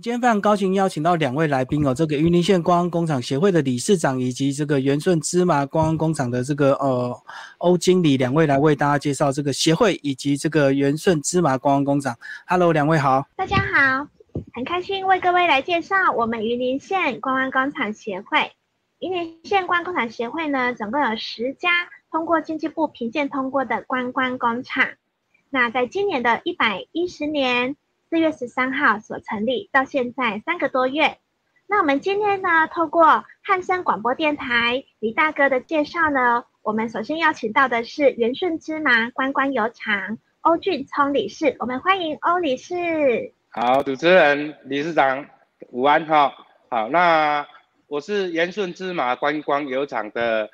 今天非常高兴邀请到两位来宾哦，这个云林县观光工厂协会的理事长，以及这个元顺芝麻观光工厂的这个呃欧经理，两位来为大家介绍这个协会以及这个元顺芝麻观光工厂。Hello，两位好。大家好，很开心为各位来介绍我们云林县观光工厂协会。云林县观光工厂协会呢，总共有十家通过经济部评鉴通过的观光工厂。那在今年的一百一十年。四月十三号所成立，到现在三个多月。那我们今天呢，透过汉声广播电台李大哥的介绍呢，我们首先邀请到的是元顺芝麻观光油厂欧俊聪理事，我们欢迎欧理事。好，主持人、理事长，午安哈。好，那我是元顺芝麻观光油厂的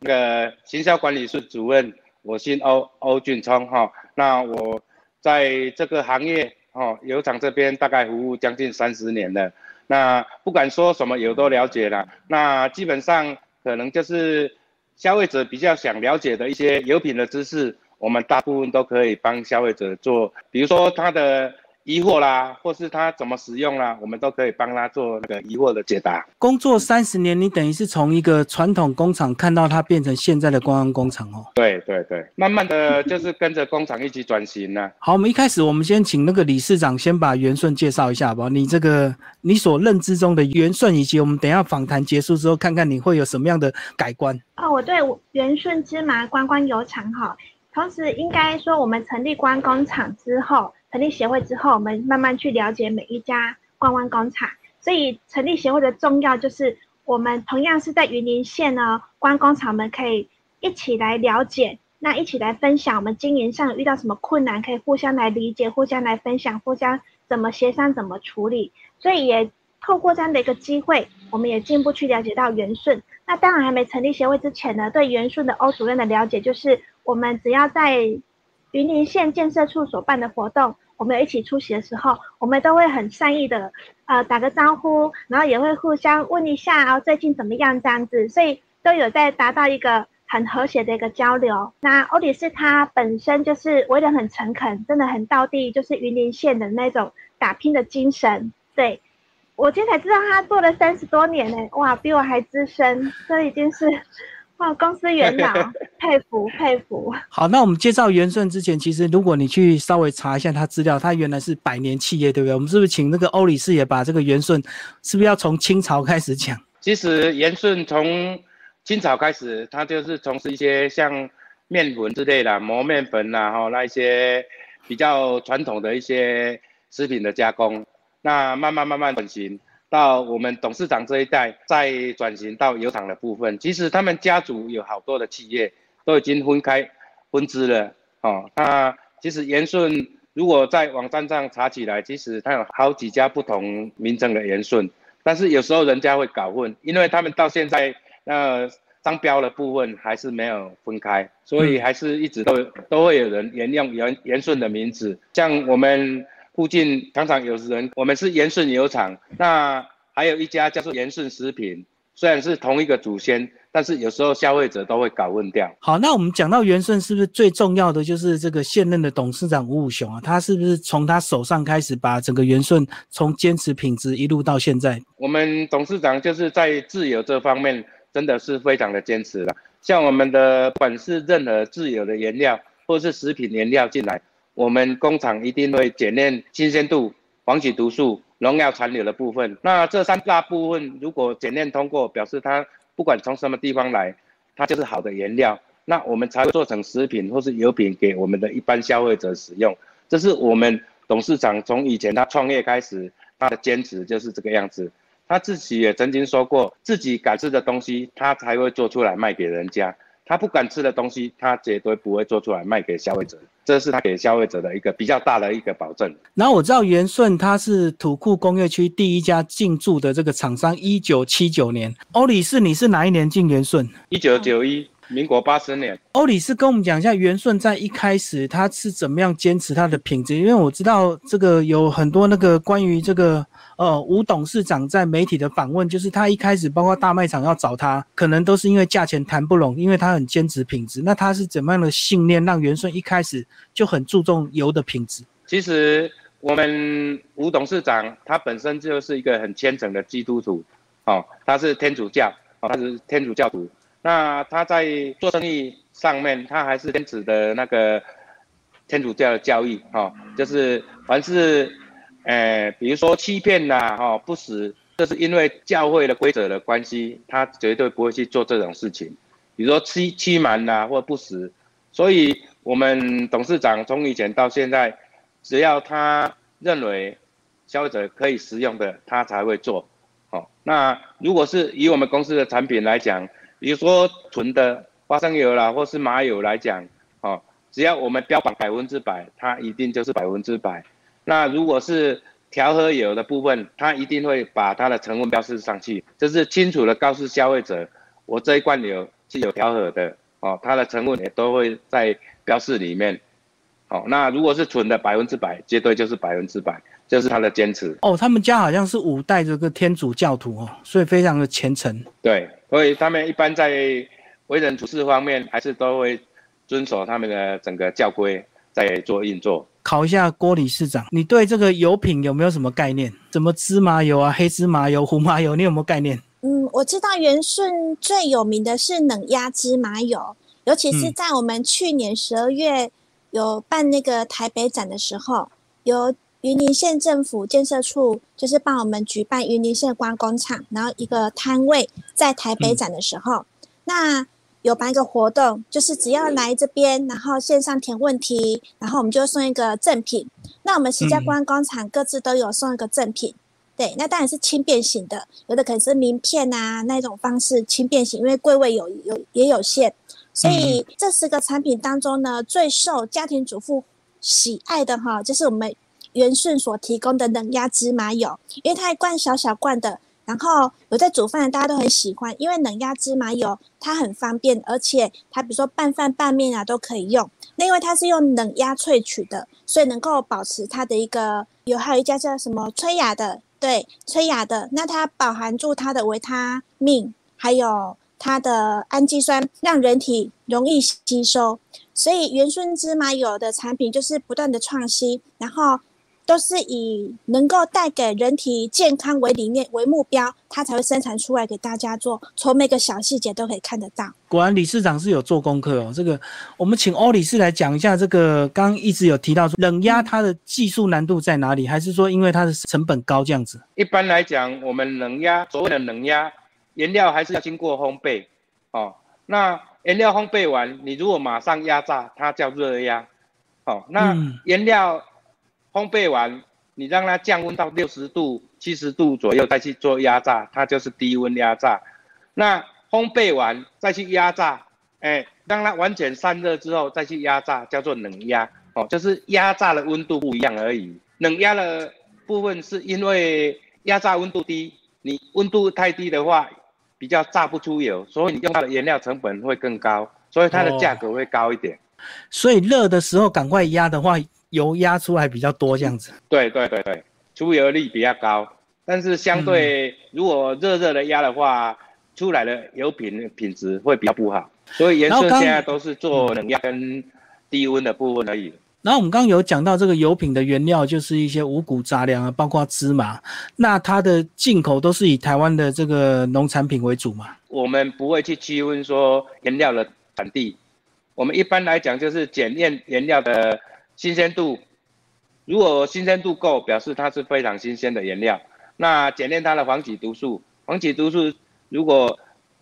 那个行销管理室主任，我姓欧，欧俊聪哈。那我在这个行业。哦，油厂这边大概服务将近三十年了，那不管说什么油都了解了，那基本上可能就是消费者比较想了解的一些油品的知识，我们大部分都可以帮消费者做，比如说它的。疑惑啦，或是他怎么使用啦，我们都可以帮他做那个疑惑的解答。工作三十年，你等于是从一个传统工厂看到它变成现在的观光工厂哦。对对对，慢慢的就是跟着工厂一起转型呢。好，我们一开始我们先请那个理事长先把元顺介绍一下好不好？你这个你所认知中的元顺，以及我们等下访谈结束之后，看看你会有什么样的改观。哦，我对元顺芝麻观光油厂哈，同时应该说我们成立观光厂之后。成立协会之后，我们慢慢去了解每一家观光工厂。所以成立协会的重要就是，我们同样是在云林县呢，观光厂们可以一起来了解，那一起来分享我们经营上遇到什么困难，可以互相来理解，互相来分享，互相怎么协商，怎么处理。所以也透过这样的一个机会，我们也进一步去了解到元顺。那当然还没成立协会之前呢，对元顺的欧主任的了解就是，我们只要在云林县建设处所办的活动。我们一起出席的时候，我们都会很善意的，呃，打个招呼，然后也会互相问一下啊，最近怎么样这样子，所以都有在达到一个很和谐的一个交流。那欧里斯他本身就是为人很诚恳，真的很到地，就是云林县的那种打拼的精神。对我今天才知道他做了三十多年呢，哇，比我还资深，这已经是。哇，公司元老，佩服佩服。好，那我们介绍元顺之前，其实如果你去稍微查一下他资料，他原来是百年企业，对不对？我们是不是请那个欧理事也把这个元顺，是不是要从清朝开始讲？其实元顺从清朝开始，他就是从事一些像面粉之类的磨面粉呐，哈，那一些比较传统的一些食品的加工，那慢慢慢慢转型。到我们董事长这一代，再转型到油厂的部分，其实他们家族有好多的企业都已经分开分支了。哦，那其实元顺如果在网站上查起来，其实它有好几家不同名称的元顺，但是有时候人家会搞混，因为他们到现在那商标的部分还是没有分开，所以还是一直都都会有人沿用元元顺的名字，像我们。附近常常有人，我们是延顺油厂，那还有一家叫做延顺食品，虽然是同一个祖先，但是有时候消费者都会搞混掉。好，那我们讲到元顺，是不是最重要的就是这个现任的董事长吴武雄啊？他是不是从他手上开始把整个元顺从坚持品质一路到现在？我们董事长就是在自由这方面真的是非常的坚持了。像我们的本是任何自由的原料或是食品原料进来。我们工厂一定会检验新鲜度、黄曲毒素、农药残留的部分。那这三大部分如果检验通过，表示它不管从什么地方来，它就是好的原料。那我们才会做成食品或是油品给我们的一般消费者使用。这是我们董事长从以前他创业开始，他的坚持就是这个样子。他自己也曾经说过，自己敢吃的东西，他才会做出来卖给人家。他不敢吃的东西，他绝对不会做出来卖给消费者，这是他给消费者的一个比较大的一个保证。然后我知道元顺他是土库工业区第一家进驻的这个厂商，一九七九年。欧里士，你是哪一年进元顺？一九九一。民国八十年，欧里是跟我们讲一下元顺在一开始他是怎么样坚持他的品质，因为我知道这个有很多那个关于这个呃吴董事长在媒体的访问，就是他一开始包括大卖场要找他，可能都是因为价钱谈不拢，因为他很坚持品质。那他是怎么样的信念让元顺一开始就很注重油的品质？其实我们吴董事长他本身就是一个很虔诚的基督徒，哦，他是天主教，哦，他是天主教徒。那他在做生意上面，他还是坚持的那个天主教的教义，哈，就是凡是，呃，比如说欺骗呐，哈，不实，这是因为教会的规则的关系，他绝对不会去做这种事情。比如说欺欺瞒呐，或不实，所以我们董事长从以前到现在。只要他认为消费者可以食用的，他才会做。好，那如果是以我们公司的产品来讲，比如说纯的花生油啦，或是麻油来讲，哦，只要我们标榜百分之百，它一定就是百分之百。那如果是调和油的部分，它一定会把它的成分标示上去，就是清楚的告诉消费者，我这一罐油是有调和的，哦，它的成分也都会在标示里面。哦，那如果是纯的百分之百，绝对就是百分之百，这是他的坚持。哦，他们家好像是五代这个天主教徒哦，所以非常的虔诚。对，所以他们一般在为人处事方面，还是都会遵守他们的整个教规在做运作。考一下郭理事长，你对这个油品有没有什么概念？什么芝麻油啊、黑芝麻油、胡麻油，你有没有概念？嗯，我知道元顺最有名的是冷压芝麻油，尤其是在我们去年十二月。有办那个台北展的时候，由云林县政府建设处就是帮我们举办云林县观光厂，然后一个摊位在台北展的时候，那有办一个活动，就是只要来这边，然后线上填问题，然后我们就送一个赠品。那我们十家观光厂各自都有送一个赠品，对，那当然是轻便型的，有的可能是名片啊那种方式轻便型，因为柜位有有也有限。所以这十个产品当中呢，最受家庭主妇喜爱的哈，就是我们元顺所提供的冷压芝麻油，因为它一罐小小罐的，然后有在煮饭的大家都很喜欢，因为冷压芝麻油它很方便，而且它比如说拌饭拌面啊都可以用。另外它是用冷压萃取的，所以能够保持它的一个有，还有一家叫什么崔雅的，对，崔雅的，那它饱含住它的维他命，还有。它的氨基酸让人体容易吸收，所以元顺芝麻油的产品就是不断的创新，然后都是以能够带给人体健康为理念为目标，它才会生产出来给大家做，从每个小细节都可以看得到。果然理事长是有做功课哦。这个我们请欧理事来讲一下，这个刚刚一直有提到说冷压它的技术难度在哪里，还是说因为它的成本高这样子？一般来讲，我们冷压所谓的冷压。原料还是要经过烘焙，哦，那原料烘焙完，你如果马上压榨，它叫热压，哦，那原料烘焙完，你让它降温到六十度、七十度左右再去做压榨，它就是低温压榨。那烘焙完再去压榨，哎，让它完全散热之后再去压榨，叫做冷压，哦，就是压榨的温度不一样而已。冷压的部分是因为压榨温度低，你温度太低的话。比较榨不出油，所以你用它的原料成本会更高，所以它的价格会高一点。所以热的时候赶快压的话，油压出来比较多这样子。对对对对，出油率比较高，但是相对如果热热的压的话，出来的油品品质会比较不好。所以颜色现在都是做冷压跟低温的部分而已。然后我们刚刚有讲到这个油品的原料就是一些五谷杂粮啊，包括芝麻。那它的进口都是以台湾的这个农产品为主嘛？我们不会去区分说原料的产地，我们一般来讲就是检验原料的新鲜度。如果新鲜度够，表示它是非常新鲜的原料。那检验它的黄体毒素，黄体毒素如果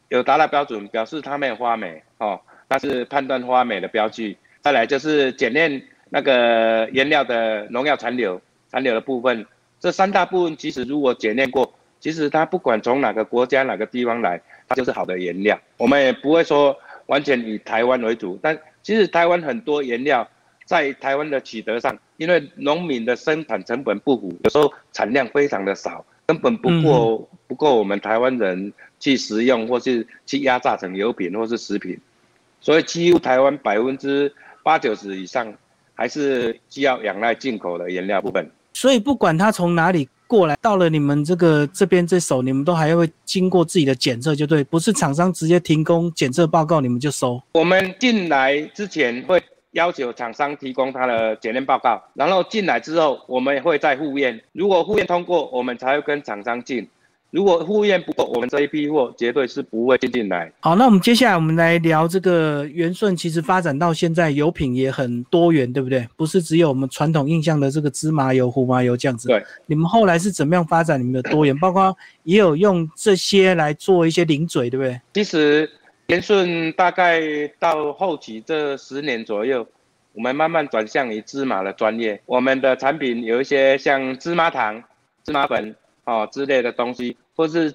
有达到标准，表示它没有花霉哦，那是判断花霉的标记。再来就是检验。那个原料的农药残留，残留的部分，这三大部分其实如果检验过，其实它不管从哪个国家哪个地方来，它就是好的原料。我们也不会说完全以台湾为主，但其实台湾很多原料在台湾的取得上，因为农民的生产成本不符，有时候产量非常的少，根本不够不够我们台湾人去食用，或是去压榨成油品或是食品，所以几乎台湾百分之八九十以上。还是需要仰赖进口的原料部分，所以不管它从哪里过来，到了你们这个这边这手，你们都还会经过自己的检测，就对，不是厂商直接提供检测报告你们就收。我们进来之前会要求厂商提供他的检验报告，然后进来之后，我们也会再复验，如果复验通过，我们才会跟厂商进。如果护验不够，我们这一批货绝对是不会进进来。好，那我们接下来我们来聊这个元顺，其实发展到现在油品也很多元，对不对？不是只有我们传统印象的这个芝麻油、胡麻油这样子。对。你们后来是怎么样发展你们的多元？包括也有用这些来做一些零嘴，对不对？其实元顺大概到后期这十年左右，我们慢慢转向于芝麻的专业。我们的产品有一些像芝麻糖、芝麻粉哦之类的东西。或是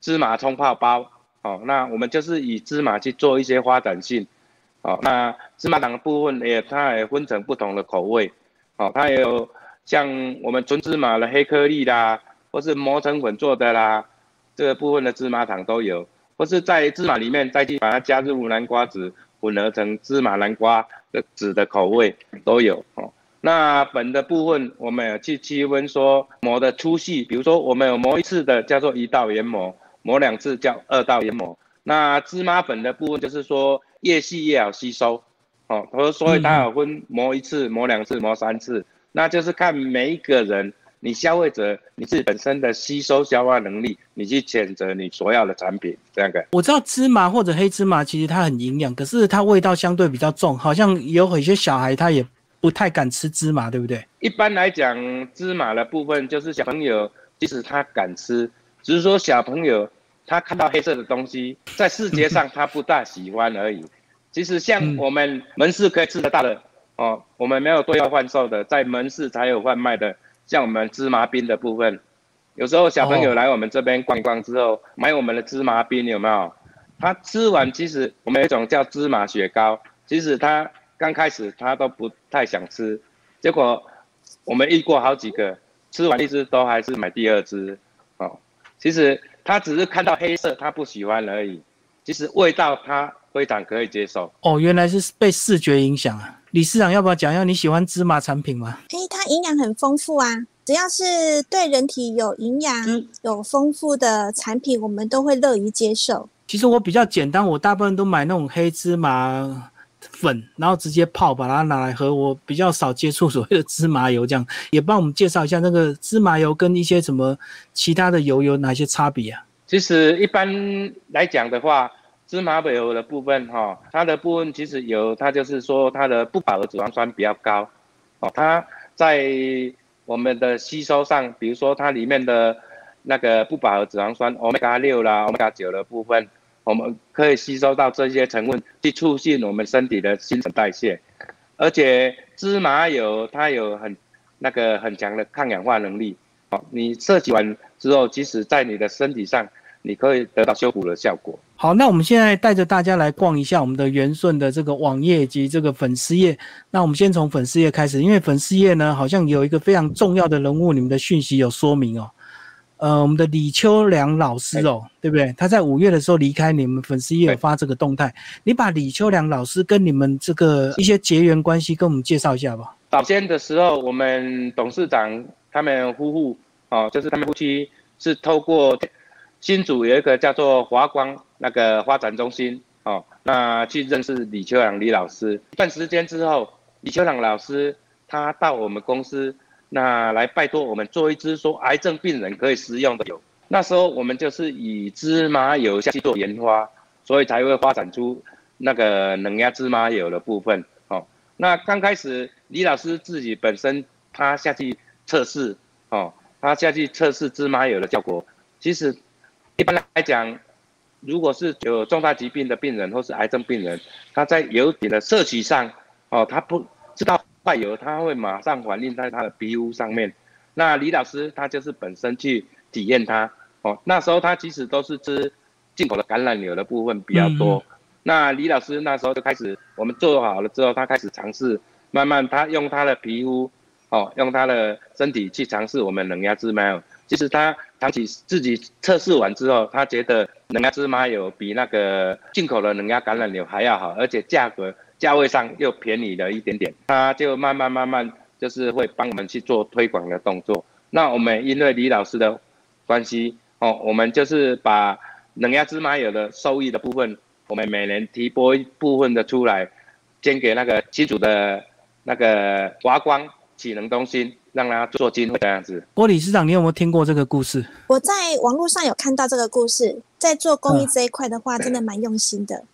芝麻冲泡包，哦，那我们就是以芝麻去做一些发展性，哦，那芝麻糖的部分也它也分成不同的口味，哦，它也有像我们纯芝麻的黑颗粒啦，或是磨成粉做的啦，这个部分的芝麻糖都有，或是在芝麻里面再去把它加入南瓜籽混合成芝麻南瓜的籽的口味都有，哦。那粉的部分，我们有去区分说磨的粗细，比如说我们有磨一次的叫做一道研磨，磨两次叫二道研磨。那芝麻粉的部分就是说越细越好吸收，哦，所以它有分磨一次、磨两次、磨三次，那就是看每一个人，你消费者你自己本身的吸收消化能力，你去选择你所要的产品这样的。我知道芝麻或者黑芝麻其实它很营养，可是它味道相对比较重，好像有一些小孩他也。不太敢吃芝麻，对不对？一般来讲，芝麻的部分就是小朋友，即使他敢吃，只是说小朋友他看到黑色的东西，在视觉上他不大喜欢而已。其实像我们门市可以吃得到的哦，我们没有对外贩售的，在门市才有贩卖的，像我们芝麻冰的部分，有时候小朋友来我们这边逛一逛之后，买我们的芝麻冰有没有？他吃完，其实我们有一种叫芝麻雪糕，其实他。刚开始他都不太想吃，结果我们遇过好几个，吃完一只都还是买第二只，哦，其实他只是看到黑色他不喜欢而已，其实味道他非常可以接受。哦，原来是被视觉影响啊！理事长要不要讲一下你喜欢芝麻产品吗？嘿，它营养很丰富啊，只要是对人体有营养、有丰富的产品，我们都会乐于接受。其实我比较简单，我大部分都买那种黑芝麻。粉，然后直接泡，把它拿来喝。我比较少接触所谓的芝麻油，这样也帮我们介绍一下那个芝麻油跟一些什么其他的油有哪些差别啊？其实一般来讲的话，芝麻油的部分哈，它的部分其实有，它就是说它的不饱和脂肪酸比较高哦。它在我们的吸收上，比如说它里面的那个不饱和脂肪酸欧米伽六啦、欧米伽九的部分。我们可以吸收到这些成分，去促进我们身体的新陈代谢，而且芝麻油它有很那个很强的抗氧化能力。好，你摄取完之后，即使在你的身体上，你可以得到修补的效果。好，那我们现在带着大家来逛一下我们的元顺的这个网页及这个粉丝页。那我们先从粉丝页开始，因为粉丝页呢，好像有一个非常重要的人物，你们的讯息有说明哦。呃，我们的李秋良老师哦，对不对？他在五月的时候离开你们粉丝也有发这个动态，你把李秋良老师跟你们这个一些结缘关系跟我们介绍一下吧。早先的时候，我们董事长他们夫妇哦，就是他们夫妻是透过新组有一个叫做华光那个发展中心哦，那去认识李秋良李老师。一段时间之后，李秋良老师他到我们公司。那来拜托我们做一支说癌症病人可以食用的油。那时候我们就是以芝麻油下去做研发，所以才会发展出那个冷压芝麻油的部分。哦，那刚开始李老师自己本身他下去测试，哦，他下去测试芝麻油的效果。其实一般来讲，如果是有重大疾病的病人或是癌症病人，他在油品的摄取上，哦，他不知道。坏油，它会马上反映在他的皮肤上面。那李老师他就是本身去体验它哦。那时候他其实都是吃进口的橄榄油的部分比较多。那李老师那时候就开始，我们做好了之后，他开始尝试，慢慢他用他的皮肤哦，用他的身体去尝试我们冷压芝麻油。其实他长期自己测试完之后，他觉得冷压芝麻油比那个进口的冷压橄榄油还要好，而且价格。价位上又便宜了一点点，他就慢慢慢慢就是会帮我们去做推广的动作。那我们因为李老师的关系哦，我们就是把冷压芝麻油的收益的部分，我们每年提拨一部分的出来，捐给那个机组的那个华光启能中心，让他做经费这样子。郭理事长，你有没有听过这个故事？我在网络上有看到这个故事，在做公益这一块的话，真的蛮用心的，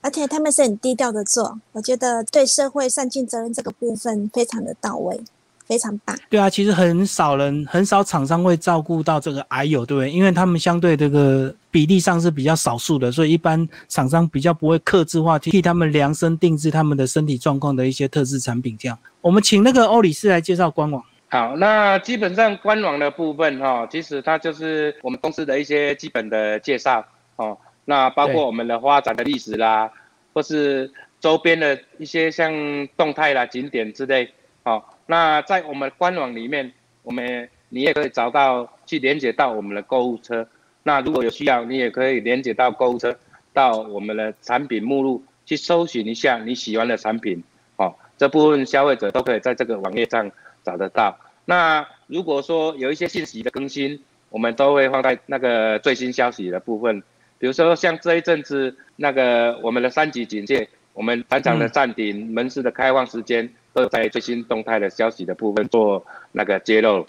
而且他们是很低调的做，我觉得对社会善尽责任这个部分非常的到位。非常棒。对啊，其实很少人、很少厂商会照顾到这个癌友，对不对？因为他们相对这个比例上是比较少数的，所以一般厂商比较不会克制化替他们量身定制他们的身体状况的一些特制产品。这样，我们请那个欧里斯来介绍官网。好，那基本上官网的部分哈，其实它就是我们公司的一些基本的介绍哦。那包括我们的发展的历史啦，或是周边的一些像动态啦、景点之类，好。那在我们官网里面，我们你也可以找到去连接到我们的购物车。那如果有需要，你也可以连接到购物车，到我们的产品目录去搜寻一下你喜欢的产品。哦，这部分消费者都可以在这个网页上找得到。那如果说有一些信息的更新，我们都会放在那个最新消息的部分。比如说像这一阵子那个我们的三级警戒，我们船厂的暂停，门市的开放时间。都在最新动态的消息的部分做那个揭露，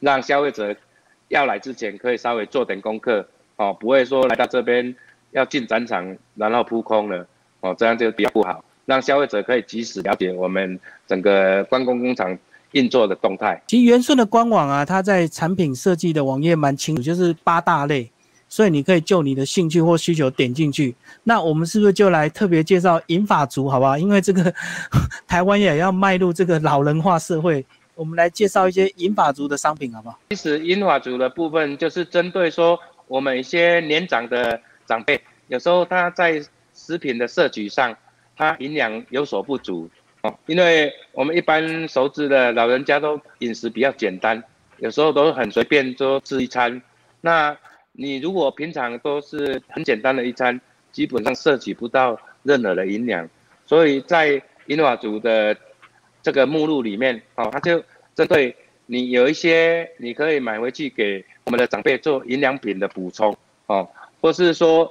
让消费者要来之前可以稍微做点功课哦，不会说来到这边要进展场然后扑空了哦，这样就比较不好。让消费者可以及时了解我们整个关公工厂运作的动态。其实元顺的官网啊，它在产品设计的网页蛮清楚，就是八大类。所以你可以就你的兴趣或需求点进去。那我们是不是就来特别介绍银发族，好不好？因为这个 台湾也要迈入这个老人化社会，我们来介绍一些银发族的商品，好不好？其实银发族的部分就是针对说我们一些年长的长辈，有时候他在食品的摄取上，他营养有所不足哦。因为我们一般熟知的老人家都饮食比较简单，有时候都很随便就吃一餐，那。你如果平常都是很简单的一餐，基本上摄取不到任何的营养，所以在英法族的这个目录里面，哦，它就针对你有一些你可以买回去给我们的长辈做营养品的补充，哦，或是说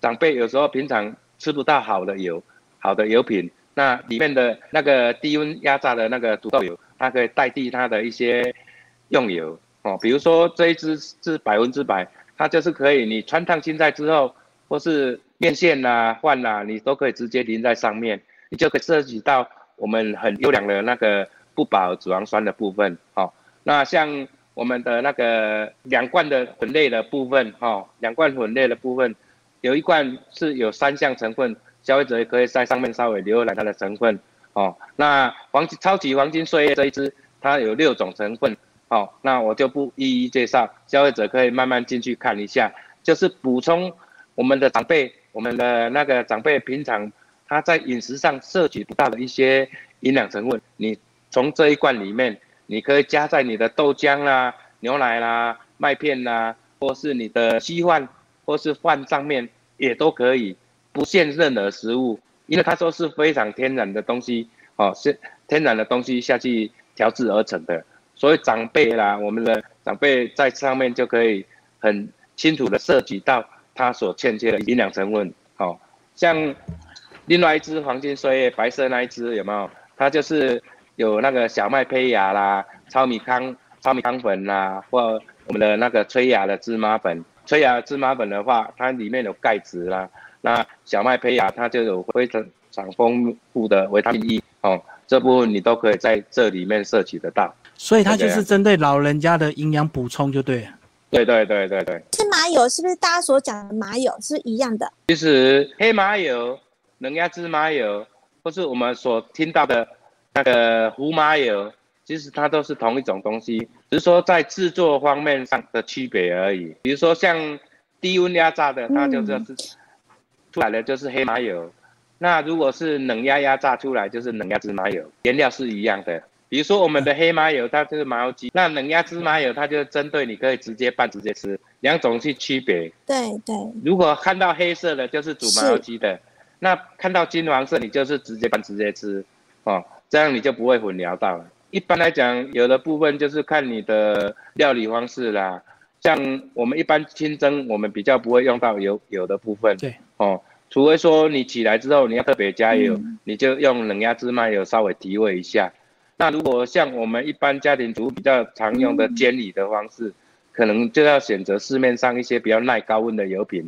长辈有时候平常吃不到好的油，好的油品，那里面的那个低温压榨的那个土豆油，它可以代替它的一些用油，哦，比如说这一支是百分之百。它就是可以，你穿烫青菜之后，或是面线呐、饭呐，你都可以直接淋在上面，你就可以摄取到我们很优良的那个不饱和脂肪酸的部分。哦，那像我们的那个两罐的粉类的部分，哈，两罐粉类的部分，有一罐是有三项成分，消费者也可以在上面稍微浏览它的成分。哦，那黄金超级黄金岁月这一支，它有六种成分。好，那我就不一一介绍，消费者可以慢慢进去看一下，就是补充我们的长辈，我们的那个长辈平常他在饮食上摄取不到的一些营养成分，你从这一罐里面，你可以加在你的豆浆啦、牛奶啦、麦片啦，或是你的稀饭或是饭上面也都可以，不限任何食物，因为它都是非常天然的东西，哦，是天然的东西下去调制而成的。所以长辈啦，我们的长辈在上面就可以很清楚的涉及到他所欠缺的营养成分。好，像另外一支黄金岁月白色那一支有没有？它就是有那个小麦胚芽啦、糙米糠、糙米糠粉啦，或我们的那个催芽的芝麻粉。催芽芝麻粉的话，它里面有钙质啦。那小麦胚芽它就有非常常丰富的维他命 E。哦，这部分你都可以在这里面摄取得到。所以它就是针对老人家的营养补充，就对了。对对对对对。芝麻油是不是大家所讲的麻油是一样的？其实黑麻油、冷压芝麻油，或是我们所听到的那个胡麻油，其实它都是同一种东西，只是说在制作方面上的区别而已。比如说像低温压榨的，它就是出来的就是黑麻油；那如果是冷压压榨出来，就是冷压芝麻油，原料是一样的。比如说我们的黑麻油，它就是麻油鸡；那冷压芝麻油，它就针对你可以直接拌直接吃，两种去区别。对对。如果看到黑色的，就是煮麻油鸡的；那看到金黄色，你就是直接拌直接吃，哦，这样你就不会混淆到了。一般来讲，有的部分就是看你的料理方式啦。像我们一般清蒸，我们比较不会用到油油的部分。对。哦，除非说你起来之后你要特别加油，你就用冷压芝麻油稍微提味一下。那如果像我们一般家庭主妇比较常用的煎理的方式，可能就要选择市面上一些比较耐高温的油品，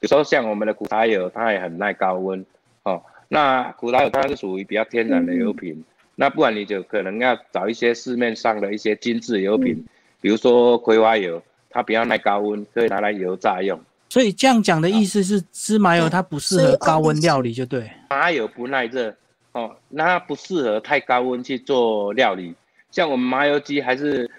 比如说像我们的苦茶油，它也很耐高温哦。那苦茶油它是属于比较天然的油品，那不然你就可能要找一些市面上的一些精致油品，比如说葵花油，它比较耐高温，可以拿来油炸用。所以这样讲的意思是，芝麻油它不适合高温料理，就对。麻油不耐热哦，那它不适合太高温去做料理。像我们麻油鸡还是。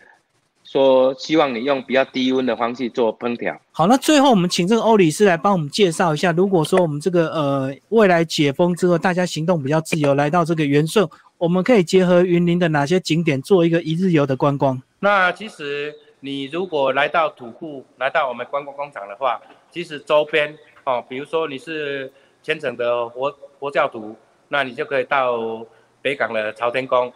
说希望你用比较低温的方式做烹调。好，那最后我们请这个欧理师来帮我们介绍一下，如果说我们这个呃未来解封之后，大家行动比较自由，来到这个元顺，我们可以结合云林的哪些景点做一个一日游的观光？那其实你如果来到土库，来到我们观光工厂的话，其实周边哦，比如说你是虔诚的佛佛教徒，那你就可以到北港的朝天宫。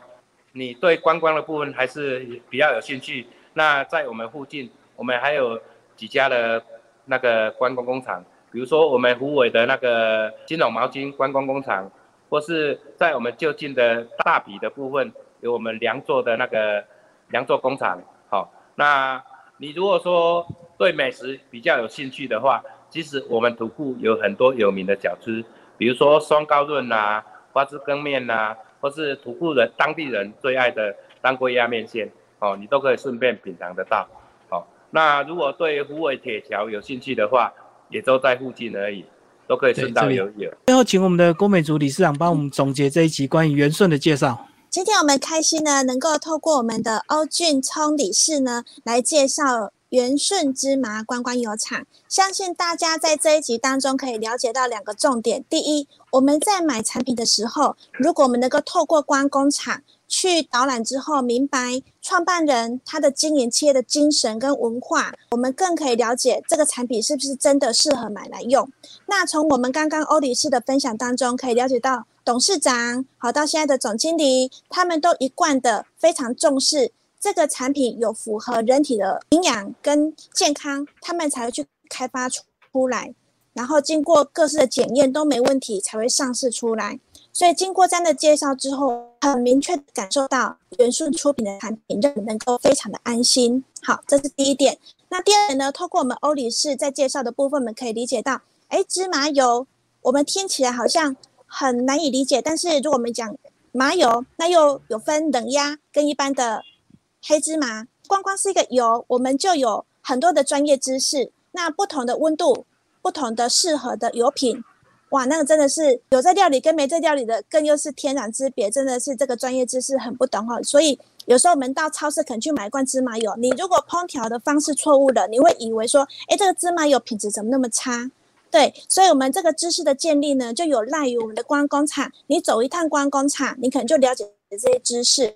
你对观光的部分还是比较有兴趣。那在我们附近，我们还有几家的那个观光工厂，比如说我们湖尾的那个金融毛巾观光工厂，或是在我们就近的大比的部分，有我们良作的那个良作工厂。好，那你如果说对美食比较有兴趣的话，其实我们土库有很多有名的小吃，比如说双高润呐、花枝羹面呐，或是土库人当地人最爱的当归鸭面线。哦，你都可以顺便品尝得到。好，那如果对虎尾铁桥有兴趣的话，也都在附近而已，都可以顺道游游。最后，请我们的郭美竹理事长帮我们总结这一集关于元顺的介绍。今天我们开心呢，能够透过我们的欧俊聪理事呢来介绍元顺芝麻观光油厂。相信大家在这一集当中可以了解到两个重点：第一，我们在买产品的时候，如果我们能够透过观光厂。去导览之后，明白创办人他的经营企业的精神跟文化，我们更可以了解这个产品是不是真的适合买来用。那从我们刚刚欧理事的分享当中，可以了解到董事长好到现在的总经理，他们都一贯的非常重视这个产品有符合人体的营养跟健康，他们才会去开发出出来，然后经过各式的检验都没问题，才会上市出来。所以经过这样的介绍之后，很明确感受到元素出品的产品让能够非常的安心。好，这是第一点。那第二点呢？透过我们欧里士在介绍的部分，我们可以理解到，哎，芝麻油我们听起来好像很难以理解，但是如果我们讲麻油，那又有分冷压跟一般的黑芝麻。光光是一个油，我们就有很多的专业知识。那不同的温度，不同的适合的油品。哇，那个真的是有在料理跟没在料理的，更又是天壤之别，真的是这个专业知识很不懂哈。所以有时候我们到超市可能去买一罐芝麻油，你如果烹调的方式错误了，你会以为说，哎，这个芝麻油品质怎么那么差？对，所以我们这个知识的建立呢，就有赖于我们的光工厂。你走一趟光工厂，你可能就了解这些知识，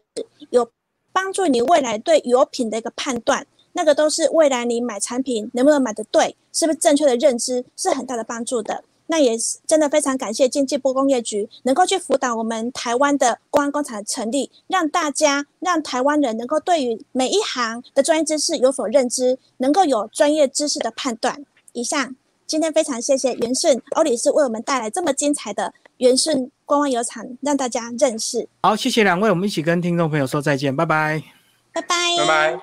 有帮助你未来对油品的一个判断。那个都是未来你买产品能不能买的对，是不是正确的认知，是很大的帮助的。那也是真的非常感谢经济部工业局能够去辅导我们台湾的公安工厂的成立，让大家让台湾人能够对于每一行的专业知识有所认知，能够有专业知识的判断。以上，今天非常谢谢元顺欧理事为我们带来这么精彩的元顺观光油厂，让大家认识。好，谢谢两位，我们一起跟听众朋友说再见，拜拜，拜拜，拜拜。